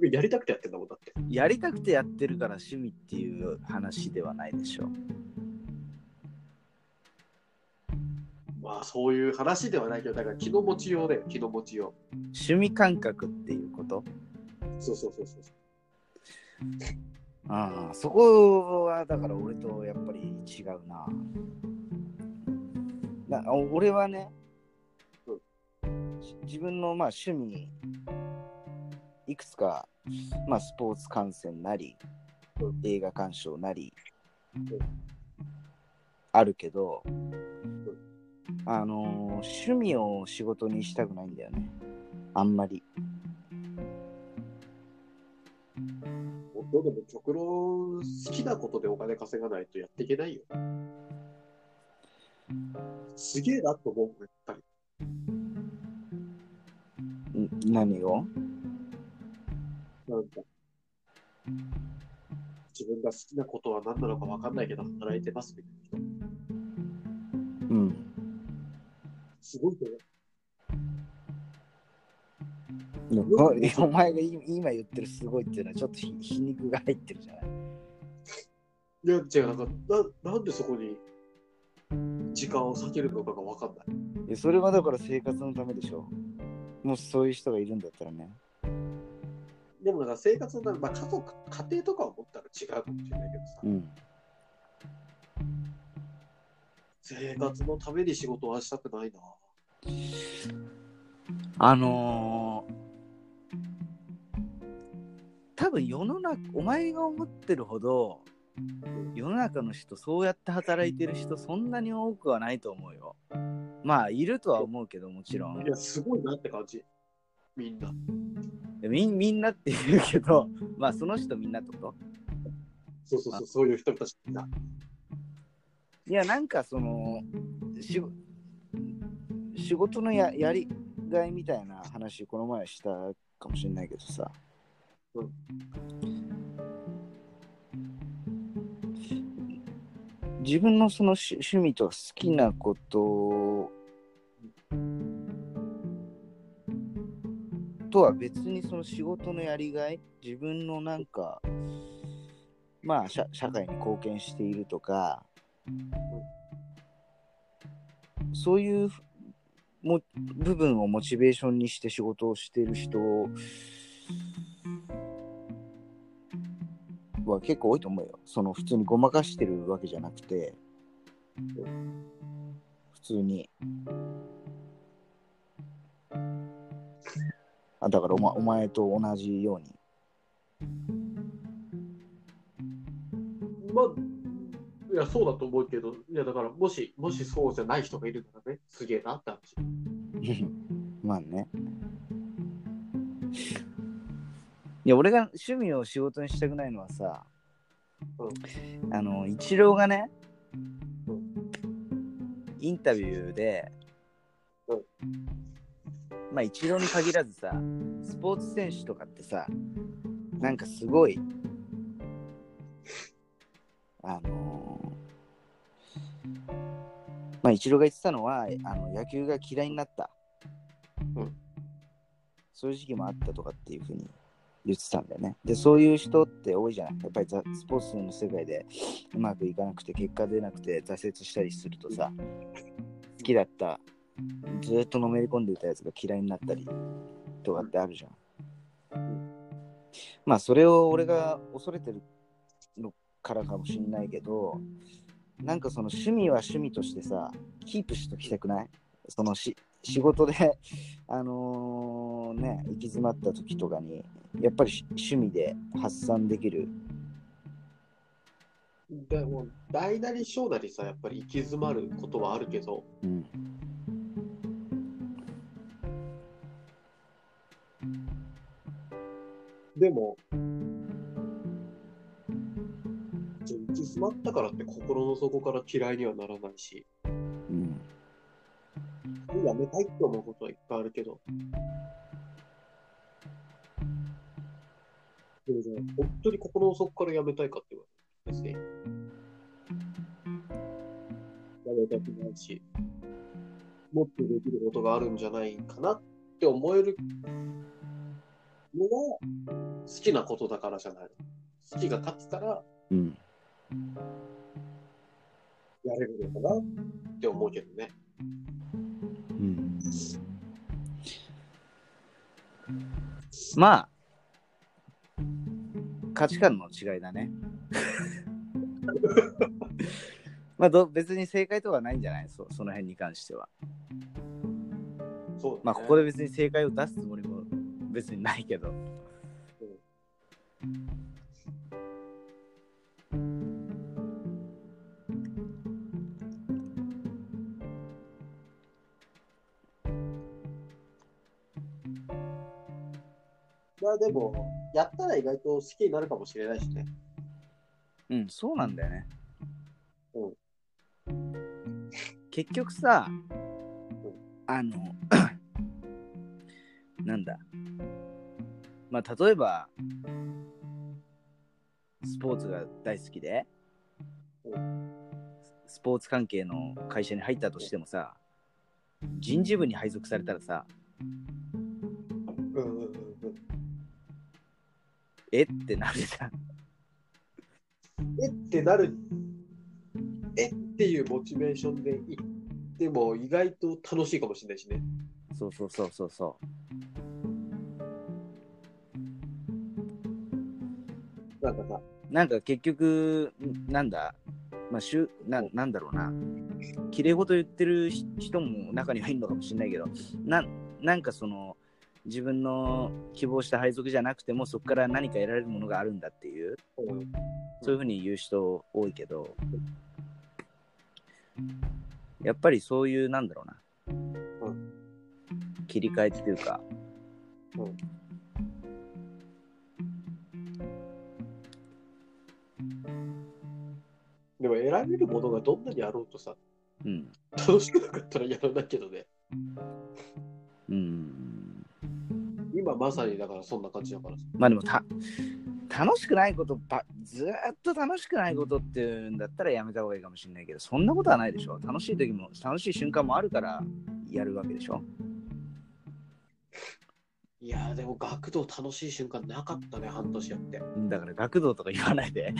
局やりたくてやってんだもんだって。やりたくてやってるから趣味っていう話ではないでしょ。まあそういう話ではないけど、だから気の持ちようだよ、気の持ちよ趣味感覚っていうこと？う。そうそうそうそう。ああ、そこはだから俺とやっぱり違うな。な俺はね、自分のまあ趣味、いくつか、まあ、スポーツ観戦なり、映画鑑賞なり、あるけど、あのー趣味を仕事にしたくないんだよね。あんまり。どでも極論好きなことでお金稼がないとやっていけないよ。すげえなと思うやっぱり。ん何を？なんか、自分が好きなことは何なのか分かんないけど、働いてますみたいな人。うん。すごいと思う。お お前が今今言ってるすごいっていうのはちょっとひ皮肉が入ってるじゃない？いや、違う、なんか、ななんでそこに時間を割けるのかが分かんない。いやそれはだから生活のためでしょ。もしそういう人がいるんだったらね。でもなんか生活のため、まあ、家族、家庭とかを持ったら違うかもしれないけどさ、うん。生活のために仕事はしたくないな。あのー、多分世の中、お前が思ってるほど、世の中の人、そうやって働いてる人、そんなに多くはないと思うよ。まあ、いるとは思うけど、もちろんい。や、すごいなって感じ。みんな。みみんなって言うけど、まあ、その人みんなってこと？そうそうそう、そういう人たちみんな。いや、なんかその、し仕事のややりがいみたいな話、この前したかもしれないけどさ。うん自分のその趣趣味と好きなこととは別にその仕事のやりがい自分のなんかまあ社社会に貢献しているとかそういうも部分をモチベーションにして仕事をしている人は結構多いと思うよ。その普通にごまかしてるわけじゃなくて、普通に。あだからお,、ま、お前と同じように。まあ、いや、そうだと思うけど、いや、だから、もし、もしそうじゃない人がいるならね、すげえなって話。まあね。いや、俺が趣味を仕事にしたくないのはさ、うあの、イチローがねうん、インタビューで、うんまあ、イチローに限らずさ、スポーツ選手とかってさ、なんかすごい、あのーまあ、イチローが言ってたのは、あの野球が嫌いになった。うんそういう時期もあったとかっていうふうに言ってたんだよね。で、そういう人って多いじゃない。やっぱりザスポーツの世界でうまくいかなくて、結果出なくて挫折したりするとさ、好きだった、ずっとのめり込んでいたやつが嫌いになったりとかってあるじゃん。まあ、それを俺が恐れてるのからかもしんないけど、なんかその趣味は趣味としてさ、キープしときたくない？そのし仕事で、あのーね、行き詰まった時とかに、やっぱりし趣味で発散できる。でも、大なり小なりさ、やっぱり行き詰まることはあるけど、うん。でも、行き詰まったからって心の底から嫌いにはならないし、うん。やめたいって思うことはいっぱいあるけど、でもじゃあ本当に心の底からやめたいかって言われるんですね。やめたくないし、もっとできることがあるんじゃないかなって思えるのが、好きなことだからじゃない。好きが勝つからうん。やれるのかなって思うけどね。うん。まあ、価値観の違いだね。まあど、別に正解とかないんじゃない？そその辺に関しては。そうだねまあ、ここで別に正解を出すつもりも別にないけど。まあでも、やったら意外と好きになるかもしれないしね。うん、そうなんだよね。う結局さ、あの、なんだ。まあ、例えば、スポーツが大好きで、スポーツ関係の会社に入ったとしてもさ、人事部に配属されたらさ、え？ってなるじゃん。え？ってなる。え？っていうモチベーションで行っても意外と楽しいかもしれないしね。そうそうそうそうそう。なんかさ、なんか結局、んなんだ、まあ、しゅななんだろうな、綺麗事言ってるし人も中にはいるのかもしれないけど、ななんかその、自分の希望した配属じゃなくても、そこから何か得られるものがあるんだっていう、うんそういうふうに言う人多いけど、やっぱりそういう、なんだろうな、う切り替えっていうか、うんでも得られるものがどんなにあろうとさ、うん、楽しくなかったらやらないけどね。うん、今まさにだからそんな感じだからさ。まあでもた、楽しくないことば、ずーっと楽しくないことっていうんだったらやめた方がいいかもしれないけど、そんなことはないでしょ。楽しい時も、楽しい瞬間もあるからやるわけでしょ。いやーでも学童楽しい瞬間なかったね、半年やって。だから学童とか言わないで。